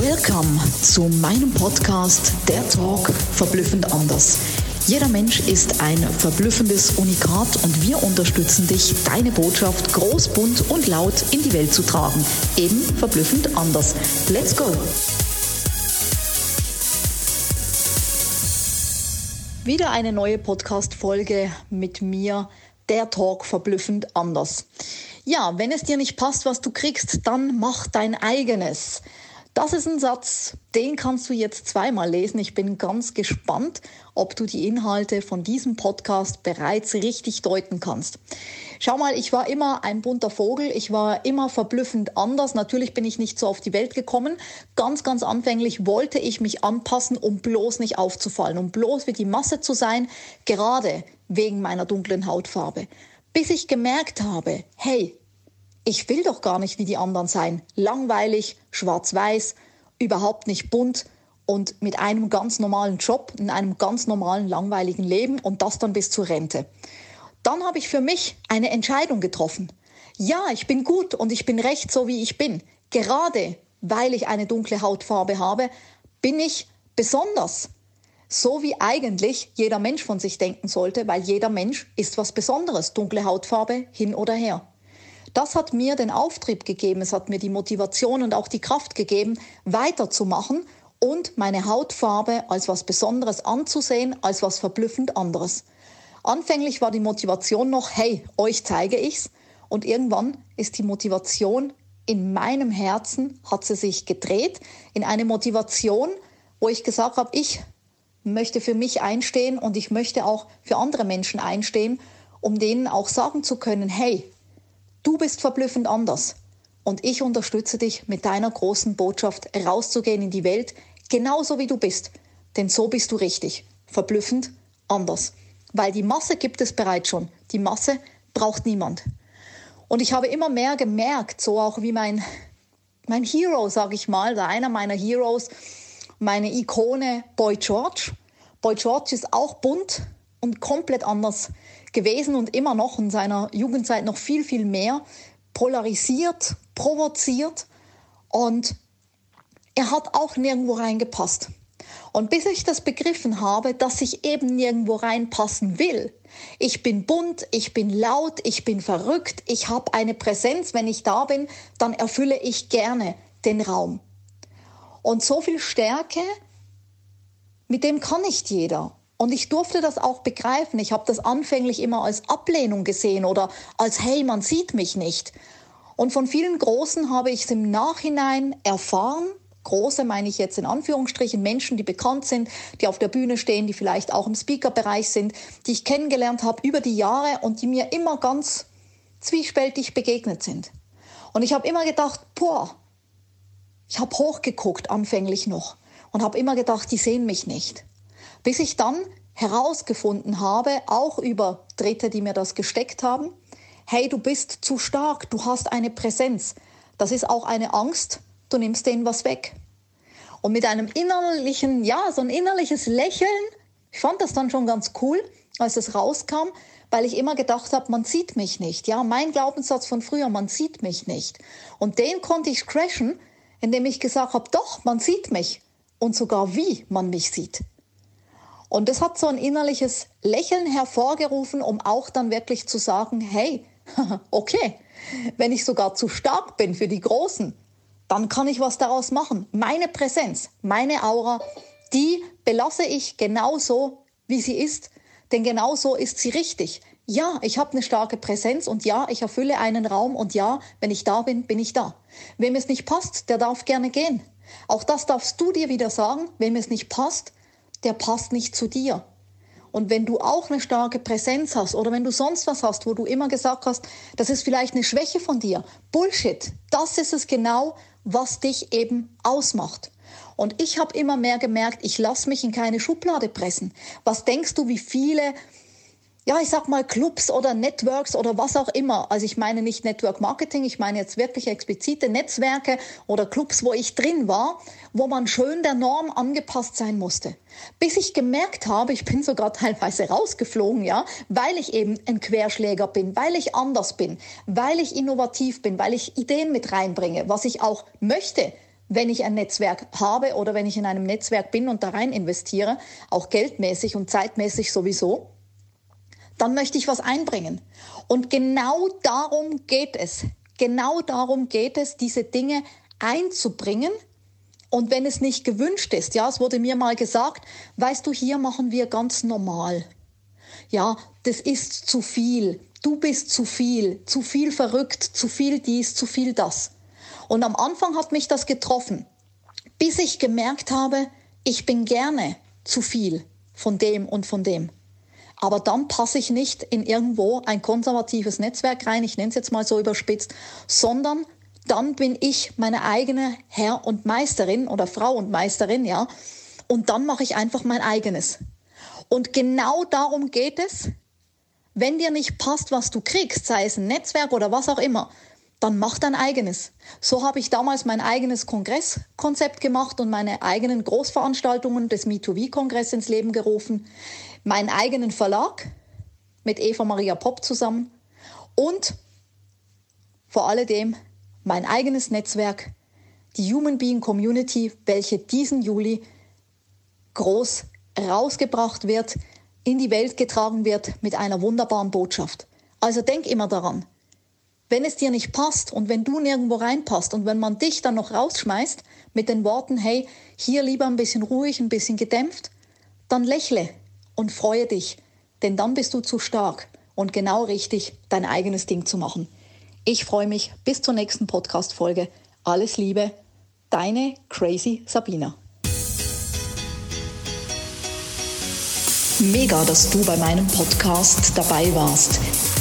Welcome zu meinem Podcast Der Talk verblüffend anders. Jeder Mensch ist ein verblüffendes Unikat und wir unterstützen dich, deine Botschaft groß, bunt und laut in die Welt zu tragen. Eben verblüffend anders. Let's go! Wieder eine neue Podcast-Folge mit mir, der Talk verblüffend anders. Ja, wenn es dir nicht passt, was du kriegst, dann mach dein eigenes. Das ist ein Satz, den kannst du jetzt zweimal lesen. Ich bin ganz gespannt, ob du die Inhalte von diesem Podcast bereits richtig deuten kannst. Schau mal, ich war immer ein bunter Vogel, ich war immer verblüffend anders. Natürlich bin ich nicht so auf die Welt gekommen. Ganz, ganz anfänglich wollte ich mich anpassen, um bloß nicht aufzufallen, um bloß wie die Masse zu sein, gerade wegen meiner dunklen Hautfarbe. Bis ich gemerkt habe, hey, ich will doch gar nicht wie die anderen sein. Langweilig, schwarz-weiß, überhaupt nicht bunt und mit einem ganz normalen Job, in einem ganz normalen, langweiligen Leben und das dann bis zur Rente. Dann habe ich für mich eine Entscheidung getroffen. Ja, ich bin gut und ich bin recht so, wie ich bin. Gerade weil ich eine dunkle Hautfarbe habe, bin ich besonders. So wie eigentlich jeder Mensch von sich denken sollte, weil jeder Mensch ist was Besonderes. Dunkle Hautfarbe hin oder her. Das hat mir den Auftrieb gegeben, es hat mir die Motivation und auch die Kraft gegeben, weiterzumachen und meine Hautfarbe als was Besonderes anzusehen, als was verblüffend anderes. Anfänglich war die Motivation noch, hey, euch zeige ich's. Und irgendwann ist die Motivation in meinem Herzen, hat sie sich gedreht in eine Motivation, wo ich gesagt habe, ich möchte für mich einstehen und ich möchte auch für andere Menschen einstehen, um denen auch sagen zu können, hey, Du bist verblüffend anders. Und ich unterstütze dich mit deiner großen Botschaft rauszugehen in die Welt, genauso wie du bist. Denn so bist du richtig. Verblüffend anders. Weil die Masse gibt es bereits schon. Die Masse braucht niemand. Und ich habe immer mehr gemerkt, so auch wie mein, mein Hero, sage ich mal, einer meiner Heroes, meine Ikone Boy George. Boy George ist auch bunt und komplett anders gewesen und immer noch in seiner Jugendzeit noch viel, viel mehr polarisiert, provoziert und er hat auch nirgendwo reingepasst. Und bis ich das begriffen habe, dass ich eben nirgendwo reinpassen will, ich bin bunt, ich bin laut, ich bin verrückt, ich habe eine Präsenz, wenn ich da bin, dann erfülle ich gerne den Raum. Und so viel Stärke, mit dem kann nicht jeder. Und ich durfte das auch begreifen. Ich habe das anfänglich immer als Ablehnung gesehen oder als, hey, man sieht mich nicht. Und von vielen Großen habe ich es im Nachhinein erfahren. Große meine ich jetzt in Anführungsstrichen Menschen, die bekannt sind, die auf der Bühne stehen, die vielleicht auch im Speaker-Bereich sind, die ich kennengelernt habe über die Jahre und die mir immer ganz zwiespältig begegnet sind. Und ich habe immer gedacht, boah, ich habe hochgeguckt anfänglich noch und habe immer gedacht, die sehen mich nicht. Bis ich dann herausgefunden habe, auch über Dritte, die mir das gesteckt haben, hey, du bist zu stark, du hast eine Präsenz. Das ist auch eine Angst, du nimmst denen was weg. Und mit einem innerlichen, ja, so ein innerliches Lächeln, ich fand das dann schon ganz cool, als es rauskam, weil ich immer gedacht habe, man sieht mich nicht. Ja, mein Glaubenssatz von früher, man sieht mich nicht. Und den konnte ich crashen, indem ich gesagt habe, doch, man sieht mich. Und sogar wie man mich sieht. Und das hat so ein innerliches Lächeln hervorgerufen, um auch dann wirklich zu sagen, hey, okay, wenn ich sogar zu stark bin für die Großen, dann kann ich was daraus machen. Meine Präsenz, meine Aura, die belasse ich genauso, wie sie ist, denn genauso ist sie richtig. Ja, ich habe eine starke Präsenz und ja, ich erfülle einen Raum und ja, wenn ich da bin, bin ich da. Wem es nicht passt, der darf gerne gehen. Auch das darfst du dir wieder sagen, wem es nicht passt, der passt nicht zu dir. Und wenn du auch eine starke Präsenz hast oder wenn du sonst was hast, wo du immer gesagt hast, das ist vielleicht eine Schwäche von dir, Bullshit, das ist es genau, was dich eben ausmacht. Und ich habe immer mehr gemerkt, ich lasse mich in keine Schublade pressen. Was denkst du, wie viele ja, ich sag mal Clubs oder Networks oder was auch immer. Also ich meine nicht Network Marketing, ich meine jetzt wirklich explizite Netzwerke oder Clubs, wo ich drin war, wo man schön der Norm angepasst sein musste. Bis ich gemerkt habe, ich bin sogar teilweise rausgeflogen, ja, weil ich eben ein Querschläger bin, weil ich anders bin, weil ich innovativ bin, weil ich Ideen mit reinbringe, was ich auch möchte, wenn ich ein Netzwerk habe oder wenn ich in einem Netzwerk bin und da rein investiere, auch geldmäßig und zeitmäßig sowieso, dann möchte ich was einbringen. Und genau darum geht es. Genau darum geht es, diese Dinge einzubringen. Und wenn es nicht gewünscht ist, ja, es wurde mir mal gesagt, weißt du, hier machen wir ganz normal. Ja, das ist zu viel. Du bist zu viel, zu viel verrückt, zu viel dies, zu viel das. Und am Anfang hat mich das getroffen, bis ich gemerkt habe, ich bin gerne zu viel von dem und von dem. Aber dann passe ich nicht in irgendwo ein konservatives Netzwerk rein, ich nenne es jetzt mal so überspitzt, sondern dann bin ich meine eigene Herr und Meisterin oder Frau und Meisterin, ja. Und dann mache ich einfach mein eigenes. Und genau darum geht es. Wenn dir nicht passt, was du kriegst, sei es ein Netzwerk oder was auch immer, dann mach dein eigenes. So habe ich damals mein eigenes Kongresskonzept gemacht und meine eigenen Großveranstaltungen des Me2V-Kongress ins Leben gerufen meinen eigenen Verlag mit Eva Maria Popp zusammen und vor alledem mein eigenes Netzwerk, die Human Being Community, welche diesen Juli groß rausgebracht wird, in die Welt getragen wird mit einer wunderbaren Botschaft. Also denk immer daran, wenn es dir nicht passt und wenn du nirgendwo reinpasst und wenn man dich dann noch rausschmeißt mit den Worten, hey, hier lieber ein bisschen ruhig, ein bisschen gedämpft, dann lächle, und freue dich, denn dann bist du zu stark und genau richtig, dein eigenes Ding zu machen. Ich freue mich bis zur nächsten Podcast-Folge. Alles Liebe, deine Crazy Sabina. Mega, dass du bei meinem Podcast dabei warst.